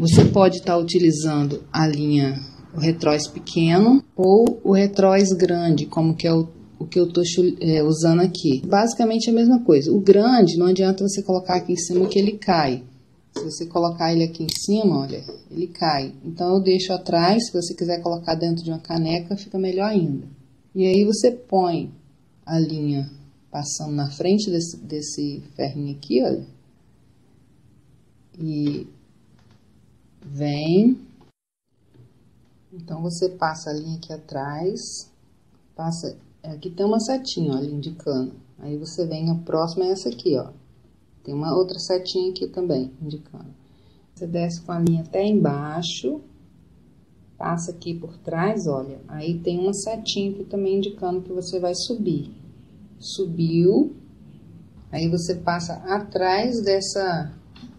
Você pode estar tá utilizando a linha o retróis pequeno ou o retróis grande, como que é o, o que eu estou é, usando aqui. Basicamente é a mesma coisa. O grande não adianta você colocar aqui em cima que ele cai. Se você colocar ele aqui em cima, olha, ele cai. Então eu deixo atrás, se você quiser colocar dentro de uma caneca, fica melhor ainda. E aí você põe a linha passando na frente desse, desse ferrinho aqui, olha. E vem. Então você passa a linha aqui atrás, passa, aqui tem uma setinha, olha, indicando. Aí você vem, a próxima é essa aqui, ó. Tem uma outra setinha aqui também, indicando. Você desce com a linha até embaixo, passa aqui por trás, olha, aí tem uma setinha aqui também indicando que você vai subir. Subiu, aí você passa atrás dessa,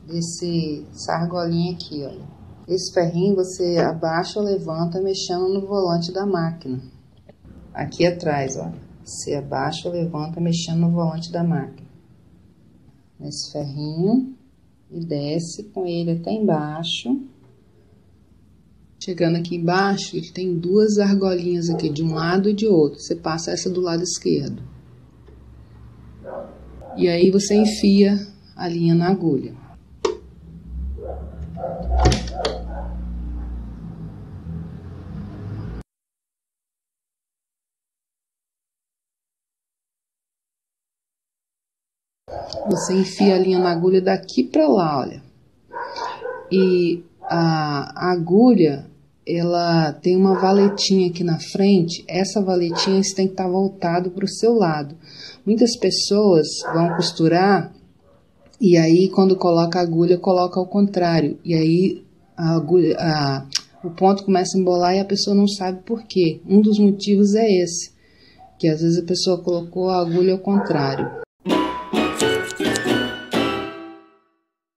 desse sargolinha aqui, olha. Esse ferrinho você abaixa ou levanta mexendo no volante da máquina. Aqui atrás, olha. Você abaixa ou levanta mexendo no volante da máquina nesse ferrinho e desce com ele até embaixo. Chegando aqui embaixo, ele tem duas argolinhas aqui, de um lado e de outro. Você passa essa do lado esquerdo. E aí você enfia a linha na agulha. Você enfia a linha na agulha daqui para lá, olha. E a agulha, ela tem uma valetinha aqui na frente. Essa valetinha você tem que estar tá voltado para o seu lado. Muitas pessoas vão costurar e aí quando coloca a agulha, coloca ao contrário. E aí a agulha, a, o ponto começa a embolar e a pessoa não sabe por quê. Um dos motivos é esse, que às vezes a pessoa colocou a agulha ao contrário.